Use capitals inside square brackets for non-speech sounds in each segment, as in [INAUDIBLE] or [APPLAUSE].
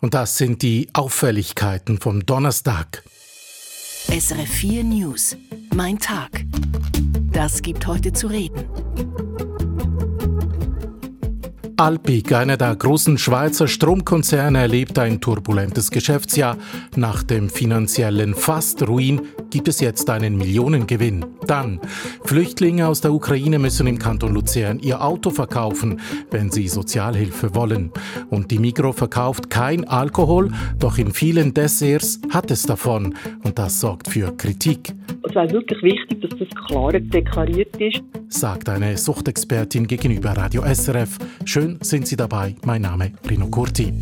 Und das sind die Auffälligkeiten vom Donnerstag. SRF 4 News. Mein Tag. Das gibt heute zu reden. Alpic, einer der großen Schweizer Stromkonzerne, erlebt ein turbulentes Geschäftsjahr. Nach dem finanziellen Fast-Ruin gibt es jetzt einen Millionengewinn. Dann, Flüchtlinge aus der Ukraine müssen im Kanton Luzern ihr Auto verkaufen, wenn sie Sozialhilfe wollen. Und die Migro verkauft kein Alkohol, doch in vielen Desserts hat es davon. Und das sorgt für Kritik. Es wäre wirklich wichtig, dass das klar deklariert ist. Sagt eine Suchtexpertin gegenüber Radio SRF. Schön sind Sie dabei. Mein Name Rino Curti.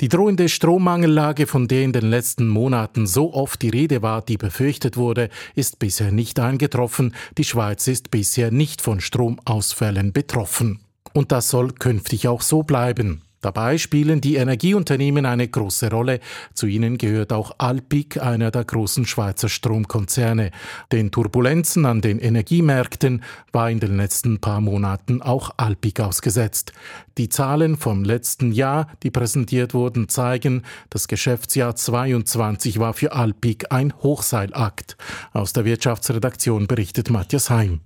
Die drohende Strommangellage, von der in den letzten Monaten so oft die Rede war, die befürchtet wurde, ist bisher nicht eingetroffen. Die Schweiz ist bisher nicht von Stromausfällen betroffen. Und das soll künftig auch so bleiben. Dabei spielen die Energieunternehmen eine große Rolle. Zu ihnen gehört auch Alpic, einer der großen Schweizer Stromkonzerne. Den Turbulenzen an den Energiemärkten war in den letzten paar Monaten auch Alpic ausgesetzt. Die Zahlen vom letzten Jahr, die präsentiert wurden, zeigen, das Geschäftsjahr 22 war für Alpic ein Hochseilakt. Aus der Wirtschaftsredaktion berichtet Matthias Heim.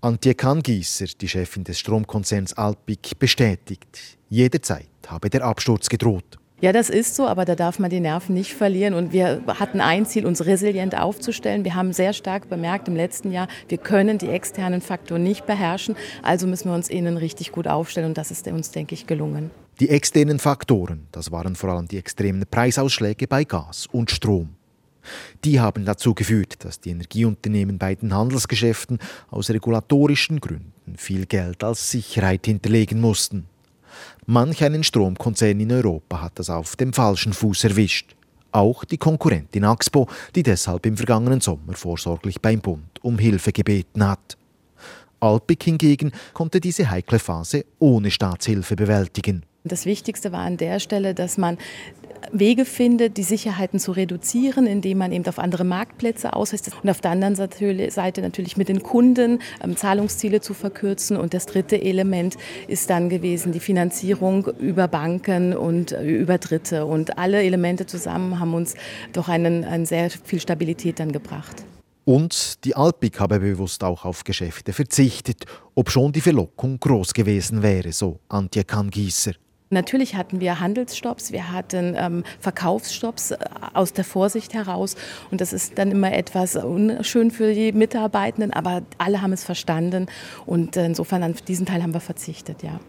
Antje Kangiesser, die Chefin des Stromkonzerns Alpic, bestätigt, jederzeit habe der Absturz gedroht. Ja, das ist so, aber da darf man die Nerven nicht verlieren. Und wir hatten ein Ziel, uns resilient aufzustellen. Wir haben sehr stark bemerkt im letzten Jahr, wir können die externen Faktoren nicht beherrschen. Also müssen wir uns innen richtig gut aufstellen. Und das ist uns, denke ich, gelungen. Die externen Faktoren, das waren vor allem die extremen Preisausschläge bei Gas und Strom. Die haben dazu geführt, dass die Energieunternehmen bei den Handelsgeschäften aus regulatorischen Gründen viel Geld als Sicherheit hinterlegen mussten. Manch einen Stromkonzern in Europa hat das auf dem falschen Fuß erwischt. Auch die Konkurrentin Axpo, die deshalb im vergangenen Sommer vorsorglich beim Bund um Hilfe gebeten hat. Alpic hingegen konnte diese heikle Phase ohne Staatshilfe bewältigen. Das Wichtigste war an der Stelle, dass man Wege findet, die Sicherheiten zu reduzieren, indem man eben auf andere Marktplätze ausweist und auf der anderen Seite natürlich mit den Kunden ähm, Zahlungsziele zu verkürzen. Und das dritte Element ist dann gewesen die Finanzierung über Banken und äh, über Dritte. Und alle Elemente zusammen haben uns doch einen, einen sehr viel Stabilität dann gebracht. Und die Alpik habe bewusst auch auf Geschäfte verzichtet, obschon die Verlockung groß gewesen wäre, so Antje Kangieser. Natürlich hatten wir Handelsstopps, wir hatten ähm, Verkaufsstopps äh, aus der Vorsicht heraus. Und das ist dann immer etwas unschön für die Mitarbeitenden, aber alle haben es verstanden. Und insofern an diesen Teil haben wir verzichtet, ja.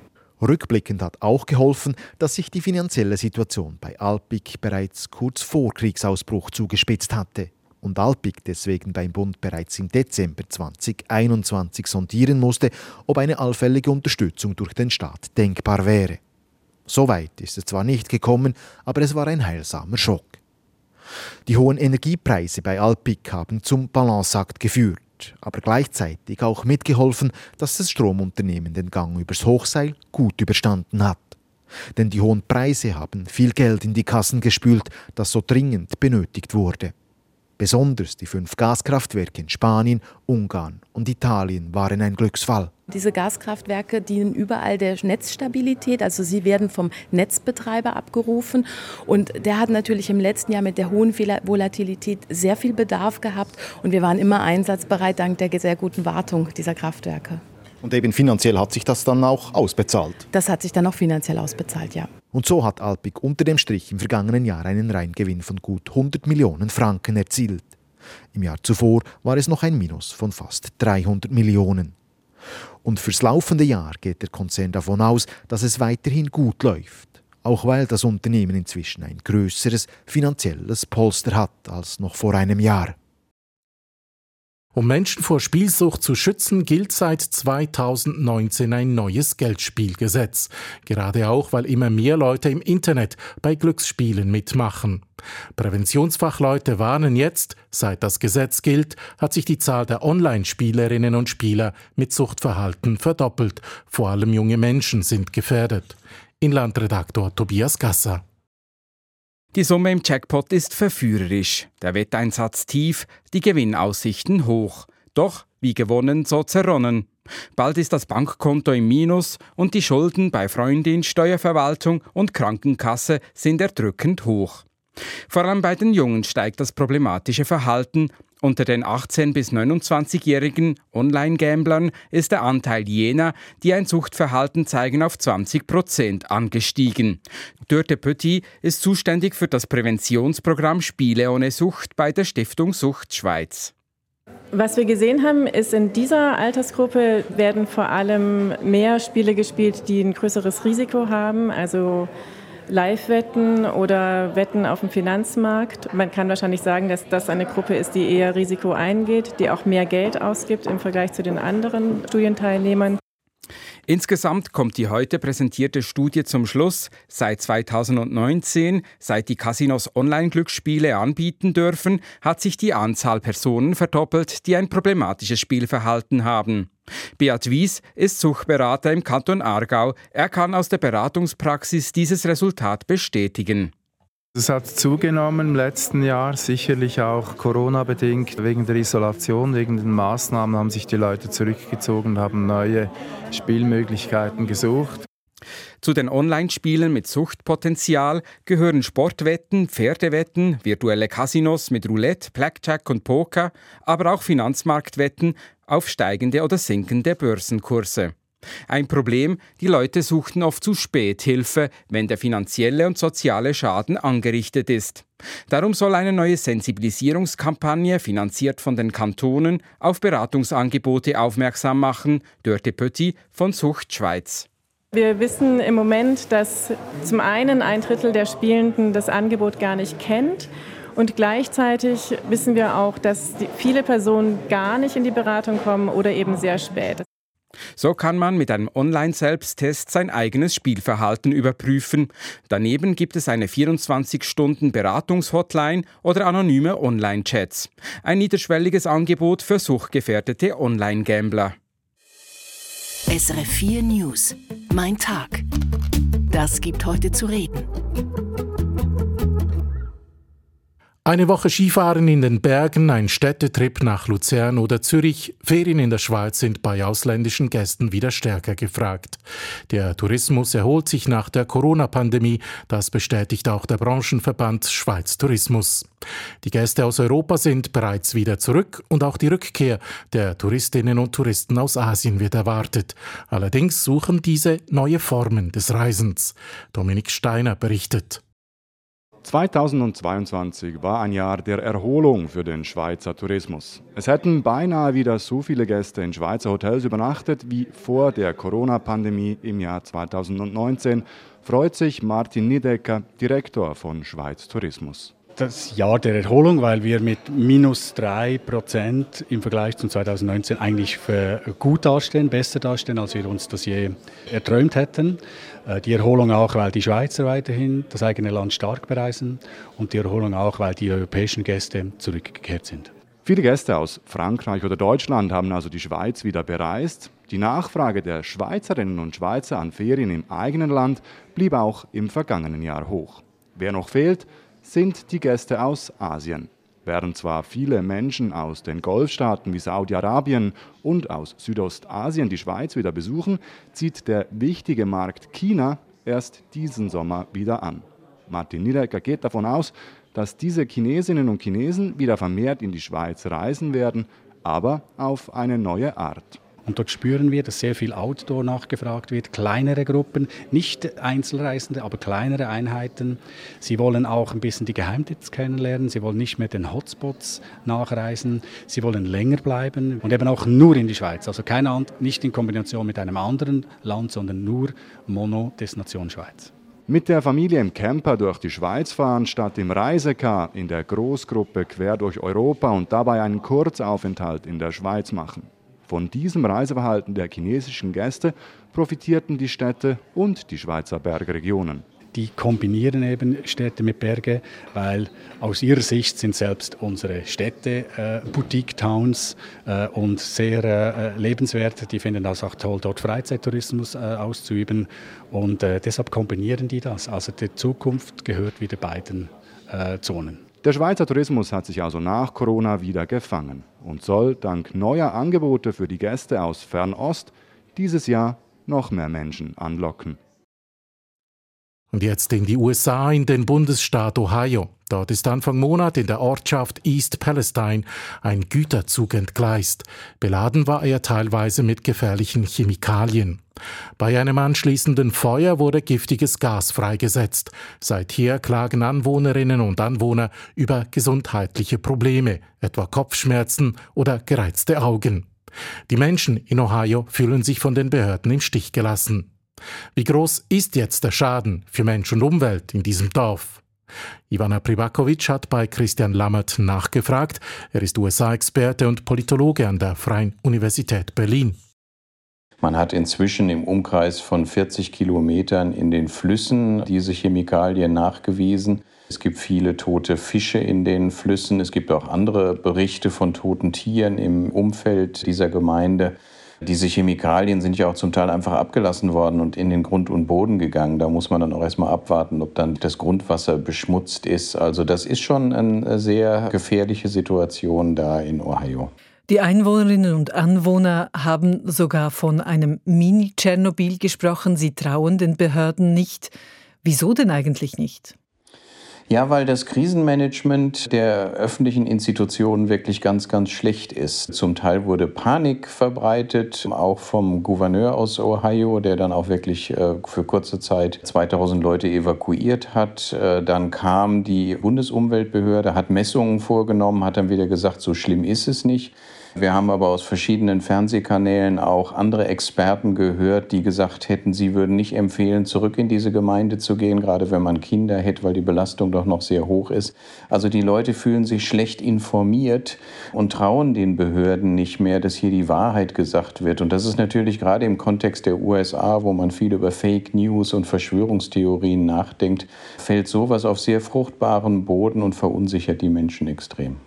Rückblickend hat auch geholfen, dass sich die finanzielle Situation bei Alpic bereits kurz vor Kriegsausbruch zugespitzt hatte und Alpic deswegen beim Bund bereits im Dezember 2021 sondieren musste, ob eine allfällige Unterstützung durch den Staat denkbar wäre. So weit ist es zwar nicht gekommen, aber es war ein heilsamer Schock. Die hohen Energiepreise bei Alpic haben zum Balanceakt geführt, aber gleichzeitig auch mitgeholfen, dass das Stromunternehmen den Gang übers Hochseil gut überstanden hat. Denn die hohen Preise haben viel Geld in die Kassen gespült, das so dringend benötigt wurde. Besonders die fünf Gaskraftwerke in Spanien, Ungarn und Italien waren ein Glücksfall. Diese Gaskraftwerke dienen überall der Netzstabilität, also sie werden vom Netzbetreiber abgerufen und der hat natürlich im letzten Jahr mit der hohen Volatilität sehr viel Bedarf gehabt und wir waren immer einsatzbereit dank der sehr guten Wartung dieser Kraftwerke. Und eben finanziell hat sich das dann auch ausbezahlt? Das hat sich dann auch finanziell ausbezahlt, ja. Und so hat Alpic unter dem Strich im vergangenen Jahr einen Reingewinn von gut 100 Millionen Franken erzielt. Im Jahr zuvor war es noch ein Minus von fast 300 Millionen. Und fürs laufende Jahr geht der Konzern davon aus, dass es weiterhin gut läuft, auch weil das Unternehmen inzwischen ein größeres finanzielles Polster hat als noch vor einem Jahr. Um Menschen vor Spielsucht zu schützen, gilt seit 2019 ein neues Geldspielgesetz. Gerade auch, weil immer mehr Leute im Internet bei Glücksspielen mitmachen. Präventionsfachleute warnen jetzt, seit das Gesetz gilt, hat sich die Zahl der Online-Spielerinnen und Spieler mit Suchtverhalten verdoppelt. Vor allem junge Menschen sind gefährdet. Inlandredaktor Tobias Gasser. Die Summe im Jackpot ist verführerisch, der Wetteinsatz tief, die Gewinnaussichten hoch. Doch wie gewonnen, so zerronnen. Bald ist das Bankkonto im Minus und die Schulden bei Freundin, Steuerverwaltung und Krankenkasse sind erdrückend hoch. Vor allem bei den Jungen steigt das problematische Verhalten. Unter den 18- bis 29-jährigen Online-Gamblern ist der Anteil jener, die ein Suchtverhalten zeigen, auf 20 Prozent angestiegen. Dörte Petit ist zuständig für das Präventionsprogramm Spiele ohne Sucht bei der Stiftung Sucht Schweiz. Was wir gesehen haben, ist, in dieser Altersgruppe werden vor allem mehr Spiele gespielt, die ein größeres Risiko haben, also Live-Wetten oder Wetten auf dem Finanzmarkt. Man kann wahrscheinlich sagen, dass das eine Gruppe ist, die eher Risiko eingeht, die auch mehr Geld ausgibt im Vergleich zu den anderen Studienteilnehmern. Insgesamt kommt die heute präsentierte Studie zum Schluss, seit 2019, seit die Casinos Online-Glücksspiele anbieten dürfen, hat sich die Anzahl Personen verdoppelt, die ein problematisches Spielverhalten haben. Beat Wies ist Suchberater im Kanton Aargau. Er kann aus der Beratungspraxis dieses Resultat bestätigen. Es hat zugenommen im letzten Jahr, sicherlich auch Corona-bedingt. Wegen der Isolation, wegen den Maßnahmen haben sich die Leute zurückgezogen und haben neue Spielmöglichkeiten gesucht. Zu den Online-Spielen mit Suchtpotenzial gehören Sportwetten, Pferdewetten, virtuelle Casinos mit Roulette, Blackjack und Poker, aber auch Finanzmarktwetten auf steigende oder sinkende Börsenkurse. Ein Problem, die Leute suchten oft zu spät Hilfe, wenn der finanzielle und soziale Schaden angerichtet ist. Darum soll eine neue Sensibilisierungskampagne, finanziert von den Kantonen, auf Beratungsangebote aufmerksam machen, Dörte Pötti von Sucht Schweiz. Wir wissen im Moment, dass zum einen ein Drittel der Spielenden das Angebot gar nicht kennt. Und gleichzeitig wissen wir auch, dass viele Personen gar nicht in die Beratung kommen oder eben sehr spät. So kann man mit einem Online-Selbsttest sein eigenes Spielverhalten überprüfen. Daneben gibt es eine 24-Stunden-Beratungshotline oder anonyme Online-Chats. Ein niederschwelliges Angebot für suchtgefährdete Online-Gambler. SRF 4 News. Mein Tag. Das gibt heute zu reden. Eine Woche Skifahren in den Bergen, ein Städtetrip nach Luzern oder Zürich, Ferien in der Schweiz sind bei ausländischen Gästen wieder stärker gefragt. Der Tourismus erholt sich nach der Corona-Pandemie, das bestätigt auch der Branchenverband Schweiz Tourismus. Die Gäste aus Europa sind bereits wieder zurück und auch die Rückkehr der Touristinnen und Touristen aus Asien wird erwartet. Allerdings suchen diese neue Formen des Reisens. Dominik Steiner berichtet. 2022 war ein Jahr der Erholung für den Schweizer Tourismus. Es hätten beinahe wieder so viele Gäste in Schweizer Hotels übernachtet wie vor der Corona-Pandemie im Jahr 2019, freut sich Martin Niedecker, Direktor von Schweiz Tourismus das Jahr der Erholung, weil wir mit minus 3 Prozent im Vergleich zum 2019 eigentlich gut dastehen, besser dastehen, als wir uns das je erträumt hätten. Äh, die Erholung auch, weil die Schweizer weiterhin das eigene Land stark bereisen und die Erholung auch, weil die europäischen Gäste zurückgekehrt sind. Viele Gäste aus Frankreich oder Deutschland haben also die Schweiz wieder bereist. Die Nachfrage der Schweizerinnen und Schweizer an Ferien im eigenen Land blieb auch im vergangenen Jahr hoch. Wer noch fehlt, sind die Gäste aus Asien. Während zwar viele Menschen aus den Golfstaaten wie Saudi-Arabien und aus Südostasien die Schweiz wieder besuchen, zieht der wichtige Markt China erst diesen Sommer wieder an. Martin Niedecker geht davon aus, dass diese Chinesinnen und Chinesen wieder vermehrt in die Schweiz reisen werden, aber auf eine neue Art. Und dort spüren wir, dass sehr viel Outdoor nachgefragt wird, kleinere Gruppen, nicht Einzelreisende, aber kleinere Einheiten. Sie wollen auch ein bisschen die Geheimtipps kennenlernen, sie wollen nicht mehr den Hotspots nachreisen, sie wollen länger bleiben und eben auch nur in die Schweiz. Also keine, nicht in Kombination mit einem anderen Land, sondern nur Mono-Destination Schweiz. Mit der Familie im Camper durch die Schweiz fahren, statt im Reisecar in der Großgruppe quer durch Europa und dabei einen Kurzaufenthalt in der Schweiz machen. Von diesem Reiseverhalten der chinesischen Gäste profitierten die Städte und die Schweizer Bergregionen. Die kombinieren eben Städte mit Berge, weil aus ihrer Sicht sind selbst unsere Städte äh, Boutique-Towns äh, und sehr äh, lebenswert. Die finden das auch toll, dort Freizeittourismus äh, auszuüben und äh, deshalb kombinieren die das. Also die Zukunft gehört wieder beiden äh, Zonen. Der Schweizer Tourismus hat sich also nach Corona wieder gefangen und soll dank neuer Angebote für die Gäste aus Fernost dieses Jahr noch mehr Menschen anlocken. Und jetzt in die USA, in den Bundesstaat Ohio. Dort ist Anfang Monat in der Ortschaft East Palestine ein Güterzug entgleist. Beladen war er teilweise mit gefährlichen Chemikalien. Bei einem anschließenden Feuer wurde giftiges Gas freigesetzt. Seither klagen Anwohnerinnen und Anwohner über gesundheitliche Probleme, etwa Kopfschmerzen oder gereizte Augen. Die Menschen in Ohio fühlen sich von den Behörden im Stich gelassen. Wie groß ist jetzt der Schaden für Mensch und Umwelt in diesem Dorf? Ivana Privakovic hat bei Christian Lammert nachgefragt. Er ist USA-Experte und Politologe an der Freien Universität Berlin. Man hat inzwischen im Umkreis von 40 Kilometern in den Flüssen diese Chemikalien nachgewiesen. Es gibt viele tote Fische in den Flüssen. Es gibt auch andere Berichte von toten Tieren im Umfeld dieser Gemeinde. Diese Chemikalien sind ja auch zum Teil einfach abgelassen worden und in den Grund und Boden gegangen. Da muss man dann auch erstmal abwarten, ob dann das Grundwasser beschmutzt ist. Also das ist schon eine sehr gefährliche Situation da in Ohio. Die Einwohnerinnen und Anwohner haben sogar von einem Mini-Tschernobyl gesprochen. Sie trauen den Behörden nicht. Wieso denn eigentlich nicht? Ja, weil das Krisenmanagement der öffentlichen Institutionen wirklich ganz, ganz schlecht ist. Zum Teil wurde Panik verbreitet, auch vom Gouverneur aus Ohio, der dann auch wirklich äh, für kurze Zeit 2000 Leute evakuiert hat. Äh, dann kam die Bundesumweltbehörde, hat Messungen vorgenommen, hat dann wieder gesagt, so schlimm ist es nicht. Wir haben aber aus verschiedenen Fernsehkanälen auch andere Experten gehört, die gesagt hätten, sie würden nicht empfehlen, zurück in diese Gemeinde zu gehen, gerade wenn man Kinder hätte, weil die Belastung doch noch sehr hoch ist. Also die Leute fühlen sich schlecht informiert und trauen den Behörden nicht mehr, dass hier die Wahrheit gesagt wird. Und das ist natürlich gerade im Kontext der USA, wo man viel über Fake News und Verschwörungstheorien nachdenkt, fällt sowas auf sehr fruchtbaren Boden und verunsichert die Menschen extrem.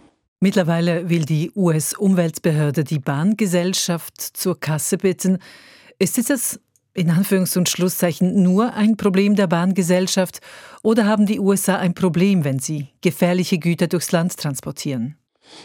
Mittlerweile will die US-Umweltbehörde die Bahngesellschaft zur Kasse bitten. Ist das in Anführungs- und Schlusszeichen nur ein Problem der Bahngesellschaft oder haben die USA ein Problem, wenn sie gefährliche Güter durchs Land transportieren?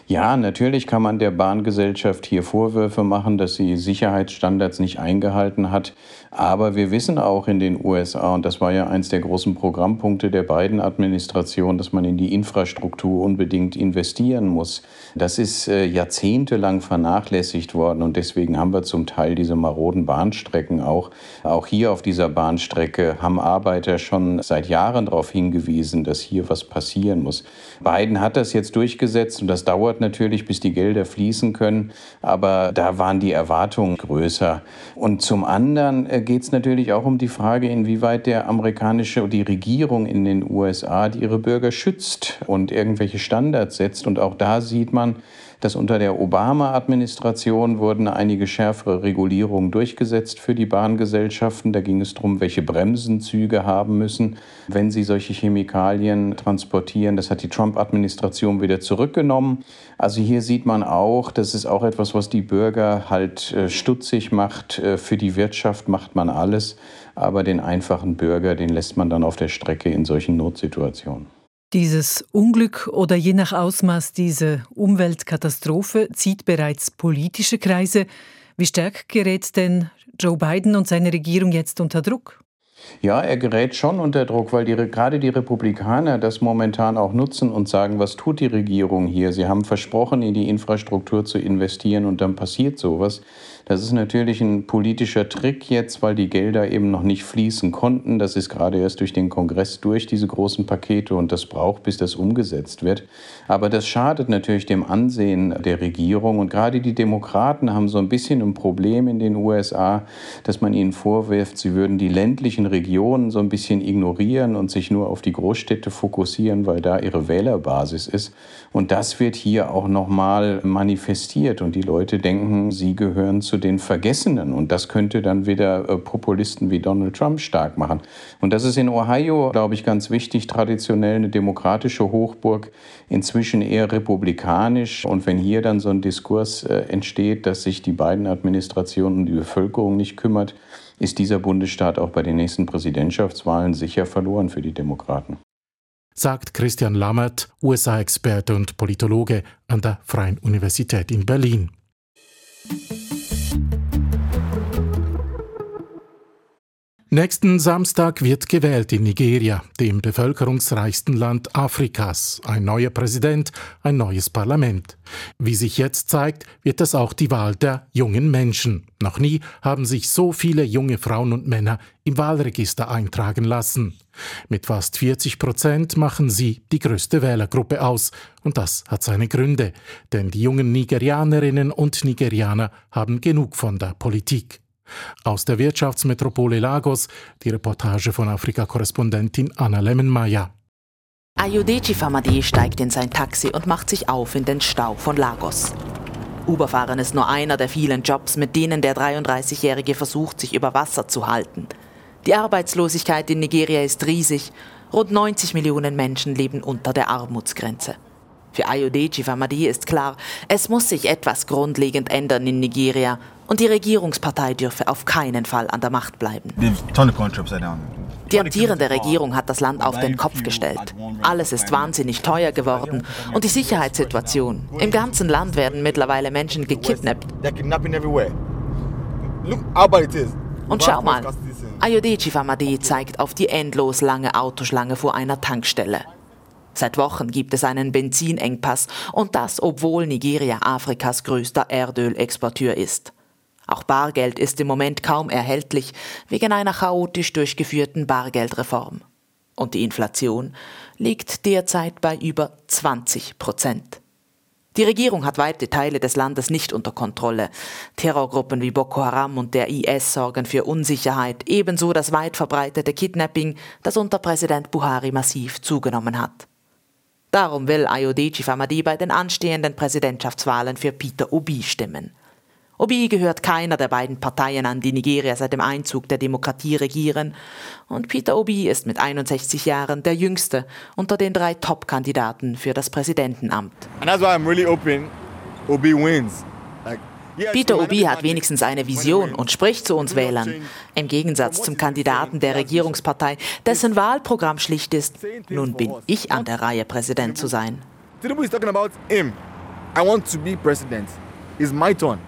Ja, natürlich kann man der Bahngesellschaft hier Vorwürfe machen, dass sie Sicherheitsstandards nicht eingehalten hat. Aber wir wissen auch in den USA, und das war ja eins der großen Programmpunkte der beiden Administrationen, dass man in die Infrastruktur unbedingt investieren muss. Das ist äh, jahrzehntelang vernachlässigt worden und deswegen haben wir zum Teil diese maroden Bahnstrecken auch. Auch hier auf dieser Bahnstrecke haben Arbeiter schon seit Jahren darauf hingewiesen, dass hier was passieren muss. Biden hat das jetzt durchgesetzt und das dauert dauert natürlich, bis die Gelder fließen können, aber da waren die Erwartungen größer. Und zum anderen äh, geht es natürlich auch um die Frage, inwieweit der amerikanische, die Regierung in den USA die ihre Bürger schützt und irgendwelche Standards setzt. Und auch da sieht man, dass unter der Obama-Administration wurden einige schärfere Regulierungen durchgesetzt für die Bahngesellschaften. Da ging es darum, welche Bremsen Züge haben müssen, wenn sie solche Chemikalien transportieren. Das hat die Trump-Administration wieder zurückgenommen. Also hier sieht man auch, das ist auch etwas, was die Bürger halt äh, stutzig macht. Äh, für die Wirtschaft macht man alles, aber den einfachen Bürger, den lässt man dann auf der Strecke in solchen Notsituationen. Dieses Unglück oder je nach Ausmaß diese Umweltkatastrophe zieht bereits politische Kreise. Wie stark gerät denn Joe Biden und seine Regierung jetzt unter Druck? Ja, er gerät schon unter Druck, weil die, gerade die Republikaner das momentan auch nutzen und sagen, was tut die Regierung hier? Sie haben versprochen, in die Infrastruktur zu investieren und dann passiert sowas. Das ist natürlich ein politischer Trick jetzt, weil die Gelder eben noch nicht fließen konnten. Das ist gerade erst durch den Kongress durch, diese großen Pakete, und das braucht, bis das umgesetzt wird. Aber das schadet natürlich dem Ansehen der Regierung. Und gerade die Demokraten haben so ein bisschen ein Problem in den USA, dass man ihnen vorwirft, sie würden die ländlichen Regionen so ein bisschen ignorieren und sich nur auf die Großstädte fokussieren, weil da ihre Wählerbasis ist. Und das wird hier auch nochmal manifestiert. Und die Leute denken, sie gehören zu den Vergessenen. Und das könnte dann wieder äh, Populisten wie Donald Trump stark machen. Und das ist in Ohio, glaube ich, ganz wichtig, traditionell eine demokratische Hochburg, inzwischen eher republikanisch. Und wenn hier dann so ein Diskurs äh, entsteht, dass sich die beiden Administrationen um die Bevölkerung nicht kümmert, ist dieser Bundesstaat auch bei den nächsten Präsidentschaftswahlen sicher verloren für die Demokraten. sagt Christian Lammert, USA-Experte und Politologe an der Freien Universität in Berlin. Nächsten Samstag wird gewählt in Nigeria, dem bevölkerungsreichsten Land Afrikas. Ein neuer Präsident, ein neues Parlament. Wie sich jetzt zeigt, wird das auch die Wahl der jungen Menschen. Noch nie haben sich so viele junge Frauen und Männer im Wahlregister eintragen lassen. Mit fast 40 Prozent machen sie die größte Wählergruppe aus. Und das hat seine Gründe. Denn die jungen Nigerianerinnen und Nigerianer haben genug von der Politik. Aus der Wirtschaftsmetropole Lagos die Reportage von Afrika-Korrespondentin Anna Lemmenmeier. Ayodeci Famadi steigt in sein Taxi und macht sich auf in den Stau von Lagos. Uberfahren ist nur einer der vielen Jobs, mit denen der 33-Jährige versucht, sich über Wasser zu halten. Die Arbeitslosigkeit in Nigeria ist riesig. Rund 90 Millionen Menschen leben unter der Armutsgrenze. Für Ayodeji Famadi ist klar, es muss sich etwas grundlegend ändern in Nigeria und die Regierungspartei dürfe auf keinen Fall an der Macht bleiben. Die amtierende Regierung hat das Land auf den Kopf gestellt. Alles ist wahnsinnig teuer geworden und die Sicherheitssituation. Im ganzen Land werden mittlerweile Menschen gekidnappt. Und schau mal, Ayodeji Famadi zeigt auf die endlos lange Autoschlange vor einer Tankstelle. Seit Wochen gibt es einen Benzinengpass und das, obwohl Nigeria Afrikas größter Erdölexporteur ist. Auch Bargeld ist im Moment kaum erhältlich wegen einer chaotisch durchgeführten Bargeldreform. Und die Inflation liegt derzeit bei über 20 Prozent. Die Regierung hat weite Teile des Landes nicht unter Kontrolle. Terrorgruppen wie Boko Haram und der IS sorgen für Unsicherheit, ebenso das weit verbreitete Kidnapping, das unter Präsident Buhari massiv zugenommen hat. Darum will Ayodeji Famadi bei den anstehenden Präsidentschaftswahlen für Peter Obi stimmen. Obi gehört keiner der beiden Parteien an, die Nigeria seit dem Einzug der Demokratie regieren. Und Peter Obi ist mit 61 Jahren der jüngste unter den drei Top-Kandidaten für das Präsidentenamt. Really. Peter Obi hat wenigstens eine Vision und spricht zu uns Wählern. Im Gegensatz zum Kandidaten der Regierungspartei, dessen Wahlprogramm schlicht ist, nun bin ich an der Reihe, Präsident zu sein. Tinubu is talking about him. I want to be president. It's my turn.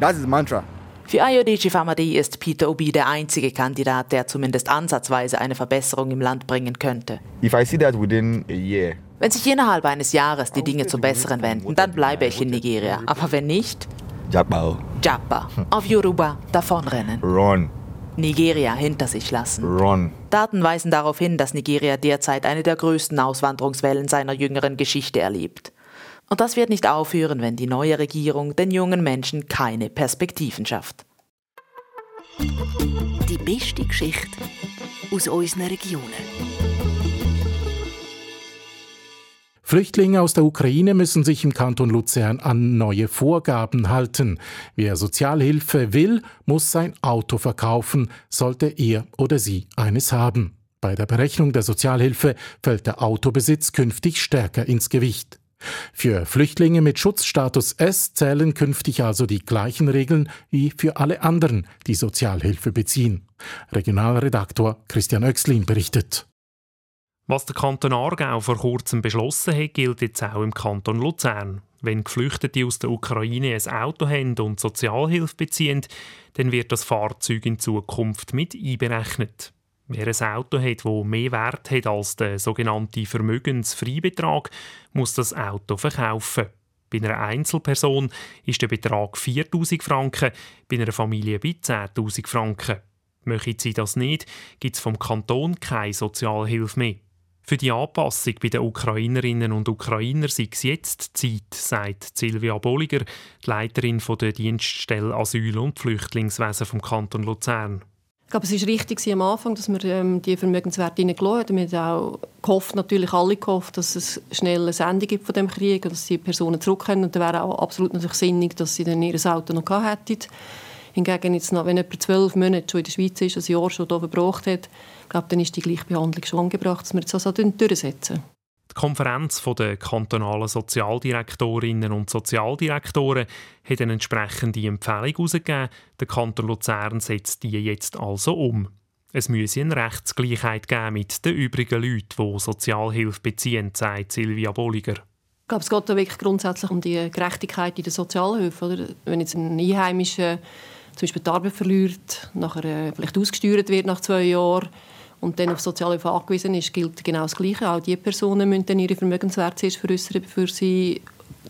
That's his mantra. Für Ayodeji Famadi ist Peter Obi der einzige Kandidat, der zumindest ansatzweise eine Verbesserung im Land bringen könnte. If I see that within a year, wenn sich innerhalb eines Jahres die Dinge zum Besseren wenden, dann bleibe ich in Nigeria. Aber wenn nicht, Jabba. Jabba. Auf Yoruba davonrennen. Run. Nigeria hinter sich lassen. Run. Daten weisen darauf hin, dass Nigeria derzeit eine der größten Auswanderungswellen seiner jüngeren Geschichte erlebt. Und das wird nicht aufhören, wenn die neue Regierung den jungen Menschen keine Perspektiven schafft. Die beste Geschichte aus unseren Regionen. Flüchtlinge aus der Ukraine müssen sich im Kanton Luzern an neue Vorgaben halten. Wer Sozialhilfe will, muss sein Auto verkaufen, sollte er oder sie eines haben. Bei der Berechnung der Sozialhilfe fällt der Autobesitz künftig stärker ins Gewicht. Für Flüchtlinge mit Schutzstatus S zählen künftig also die gleichen Regeln wie für alle anderen, die Sozialhilfe beziehen. Regionalredaktor Christian Oechslin berichtet. Was der Kanton Aargau vor kurzem beschlossen hat, gilt jetzt auch im Kanton Luzern. Wenn Geflüchtete aus der Ukraine ein Auto haben und Sozialhilfe beziehen, dann wird das Fahrzeug in Zukunft mit einberechnet. Wer ein Auto hat, das mehr Wert hat als der sogenannte Vermögensfreibetrag, muss das Auto verkaufen. Bei einer Einzelperson ist der Betrag 4'000 Franken, bei einer Familie bei 10'000 Franken. Möchten sie das nicht, gibt es vom Kanton keine Sozialhilfe mehr. Für die Anpassung bei den Ukrainerinnen und Ukrainern sei es jetzt Zeit, sagt Silvia Bolliger, die Leiterin der Dienststelle Asyl- und Flüchtlingswesen vom Kanton Luzern. Ich glaube, es war richtig am Anfang, dass wir ähm, die Vermögenswerte hineingelassen haben. Wir haben auch gehofft, natürlich alle gehofft, dass es schnell eine Ende gibt von dem Krieg dass die Personen zurück können. Und dann wäre auch absolut natürlich sinnig, dass sie dann ihr Auto noch gehabt hätten. Hingegen, jetzt noch, wenn jemand zwölf Monate schon in der Schweiz ist, ein Jahr schon hier verbracht hat, glaube, dann ist die Gleichbehandlung schon angebracht, dass wir das also durchsetzen. Die Konferenz der kantonalen Sozialdirektorinnen und Sozialdirektoren hat eine entsprechende Empfehlung herausgegeben. Der Kanton Luzern setzt die jetzt also um. Es müsse eine Rechtsgleichheit geben mit den übrigen Leuten, die Sozialhilfe beziehen, sagt Silvia Bolliger. Ich glaube, es geht da wirklich grundsätzlich um die Gerechtigkeit in der Sozialhilfe. Oder? Wenn jetzt ein Einheimischer zum Beispiel die Arbeit verliert, nachher äh, vielleicht ausgesteuert wird nach zwei Jahren und dann auf Sozialhilfe angewiesen ist, gilt genau das Gleiche. Auch diese Personen müssen dann ihre Vermögenswerte zuerst bevor sie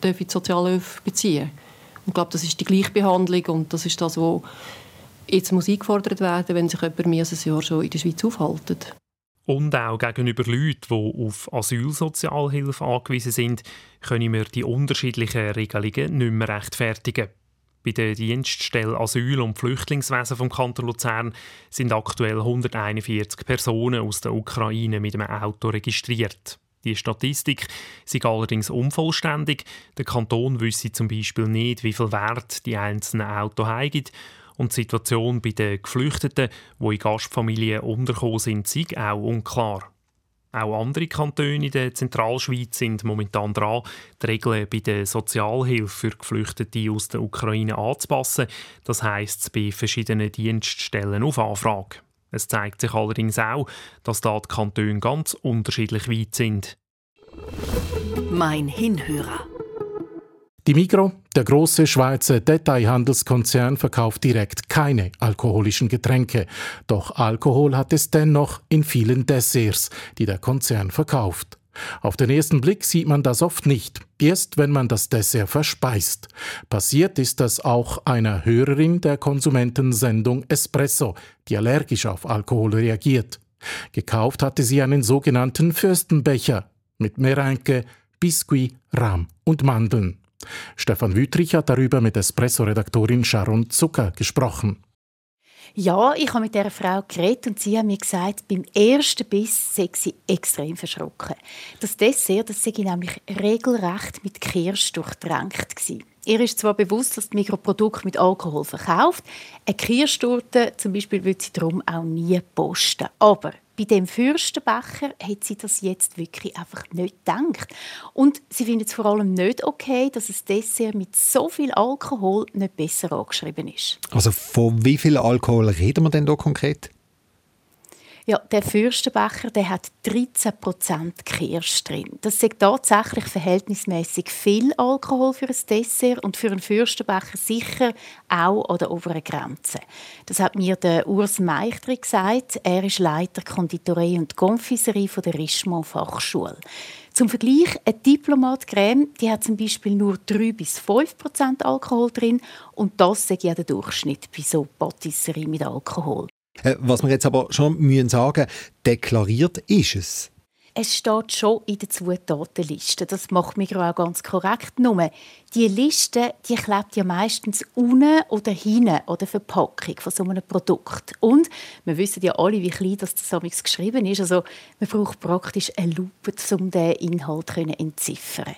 die Sozialhilfe beziehen dürfen. Ich glaube, das ist die Gleichbehandlung und das ist das, was jetzt muss eingefordert werden, wenn sich jemand mehr als ein Jahr schon in der Schweiz aufhält. Und auch gegenüber Leuten, die auf Asylsozialhilfe angewiesen sind, können wir die unterschiedlichen Regelungen nicht mehr rechtfertigen. Bei der Dienststelle Asyl- und Flüchtlingswesen vom Kanton Luzern sind aktuell 141 Personen aus der Ukraine mit einem Auto registriert. Die Statistik ist allerdings unvollständig. Der Kanton wüsste zum Beispiel nicht, wie viel Wert die einzelnen Autos haben und die Situation bei den Geflüchteten, die in Gastfamilien untergekommen sind, sei auch unklar. Auch andere Kantone in der Zentralschweiz sind momentan dran, die Regeln bei der Sozialhilfe für Geflüchtete aus der Ukraine anzupassen. Das heisst, bei verschiedenen Dienststellen auf Anfrage. Es zeigt sich allerdings auch, dass da die Kantone ganz unterschiedlich weit sind. Mein Hinhörer. Die Migro, der große Schweizer Detailhandelskonzern, verkauft direkt keine alkoholischen Getränke. Doch Alkohol hat es dennoch in vielen Desserts, die der Konzern verkauft. Auf den ersten Blick sieht man das oft nicht, erst wenn man das Dessert verspeist. Passiert ist das auch einer Hörerin der Konsumentensendung Espresso, die allergisch auf Alkohol reagiert. Gekauft hatte sie einen sogenannten Fürstenbecher mit Merenke, Biskuit, Rahm und Mandeln. Stefan Wüttrich hat darüber mit Espresso-Redaktorin Sharon Zucker gesprochen. Ja, ich habe mit dieser Frau geredet und sie hat mir gesagt, beim ersten Biss sei sie extrem verschrocken. Das Dessert, das sei nämlich regelrecht mit Kirsch durchtränkt gewesen. Ihr ist zwar bewusst, dass die Mikroprodukte mit Alkohol verkauft, eine Kirschtorte zum Beispiel würde sie darum auch nie posten. Aber bei dem Fürstenbecher hat sie das jetzt wirklich einfach nicht gedacht. Und sie findet es vor allem nicht okay, dass ein Dessert mit so viel Alkohol nicht besser angeschrieben ist. Also von wie viel Alkohol reden wir denn da konkret? Ja, der Fürstenbecher der hat 13% Kirsch drin. Das ist tatsächlich verhältnismäßig viel Alkohol für ein Dessert und für einen Fürstenbecher sicher auch an der oberen Grenze. Das hat mir der Urs Meichtri gesagt. Er ist Leiter Konditorei und Confiserie von der Richemont Fachschule. Zum Vergleich, eine Diplomat-Creme die hat zum Beispiel nur 3 bis 5% Alkohol drin und das ist ja der Durchschnitt bei so Patisserie mit Alkohol. Äh, was wir jetzt aber schon müssen sagen, deklariert ist es. Es steht schon in der Zutatenliste. Das macht mich auch ganz korrekt. Nur, die Liste die klebt ja meistens unten oder hinten an der Verpackung von so einem Produkt. Und wir wissen ja alle, wie klein das zusammen geschrieben ist. Also man braucht praktisch eine Lupe, um den Inhalt zu entziffern.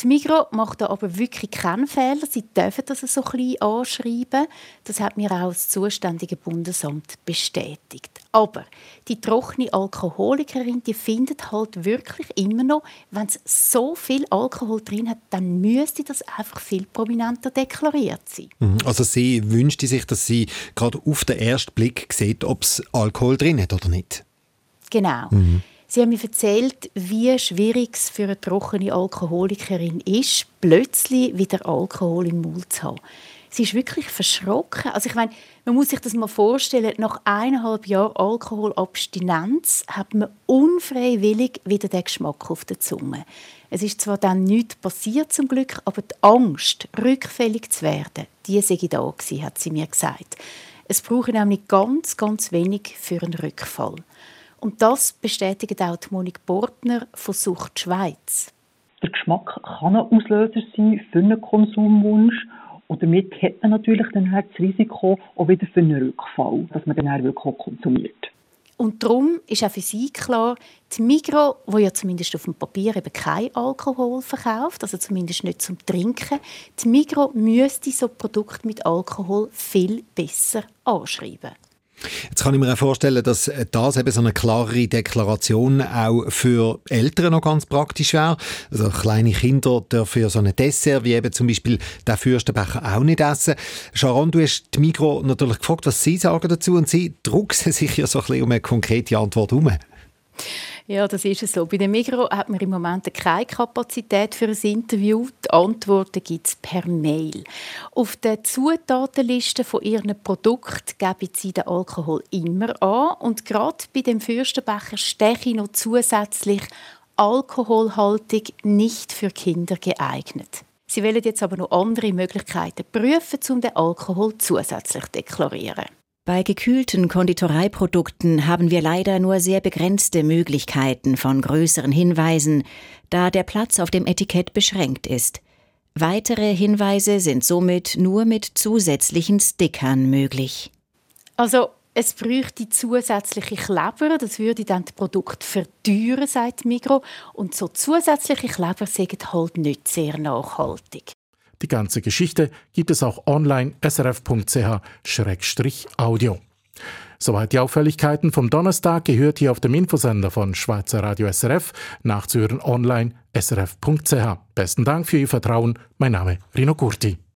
Das Migro macht da aber wirklich keinen Fehler. Sie dürfen das so klein anschreiben. Das hat mir auch das zuständige Bundesamt bestätigt. Aber die trockene Alkoholikerin, die findet halt wirklich immer noch, wenn es so viel Alkohol drin hat, dann müsste das einfach viel prominenter deklariert sein. Mhm. Also sie wünscht sich, dass sie gerade auf den ersten Blick sieht, ob es Alkohol drin hat oder nicht. Genau. Mhm. Sie haben mir erzählt, wie schwierig es für eine trockene Alkoholikerin ist, plötzlich wieder Alkohol im Mund zu haben. Sie ist wirklich verschrocken. Also ich meine, man muss sich das mal vorstellen, nach eineinhalb Jahren Alkoholabstinenz hat man unfreiwillig wieder den Geschmack auf der Zunge. Es ist zwar dann nichts passiert zum Glück, aber die Angst, rückfällig zu werden, die sei da gewesen, hat sie mir gesagt. Es braucht nämlich ganz, ganz wenig für einen Rückfall. Und das bestätigt auch die Monik Bortner von Sucht Schweiz. Der Geschmack kann ein Auslöser sein für einen Konsumwunsch. Und damit hat man natürlich dann das Risiko auch wieder für einen Rückfall, dass man dann wirklich auch konsumiert. Und darum ist auch für sie klar, die Migro, wo ja zumindest auf dem Papier eben kein Alkohol verkauft, also zumindest nicht zum Trinken, die Migro müsste so Produkte mit Alkohol viel besser anschreiben. Jetzt kann ich mir auch vorstellen, dass das eben so eine klarere Deklaration auch für Eltern noch ganz praktisch wäre. Also kleine Kinder dürfen so ein Dessert wie eben zum Beispiel der Fürstenbecher auch nicht essen. Sharon, du hast die Migro natürlich gefragt, was sie sagen dazu und sie drucksen [LAUGHS] sich ja so ein bisschen um eine konkrete Antwort herum. Ja, das ist es so. Bei dem Migro hat man im Moment keine Kapazität für ein Interview. Die Antworten gibt es per Mail. Auf der Zutatenliste von ihren Produkten geben sie den Alkohol immer an. Und gerade bei dem Fürstenbecher steche ich noch zusätzlich alkoholhaltig nicht für Kinder geeignet. Sie wollen jetzt aber noch andere Möglichkeiten prüfen, um den Alkohol zusätzlich zu deklarieren. Bei gekühlten Konditoreiprodukten haben wir leider nur sehr begrenzte Möglichkeiten von größeren Hinweisen, da der Platz auf dem Etikett beschränkt ist. Weitere Hinweise sind somit nur mit zusätzlichen Stickern möglich. Also es bräuchte zusätzliche Kleber, das würde dann das Produkt verteuern, sagt Migro. Und so zusätzliche Kleber sind halt nicht sehr nachhaltig. Die ganze Geschichte gibt es auch online srf.ch-audio. Soweit die Auffälligkeiten vom Donnerstag gehört hier auf dem Infosender von Schweizer Radio SRF, nachzuhören online srf.ch. Besten Dank für Ihr Vertrauen. Mein Name Rino Curti.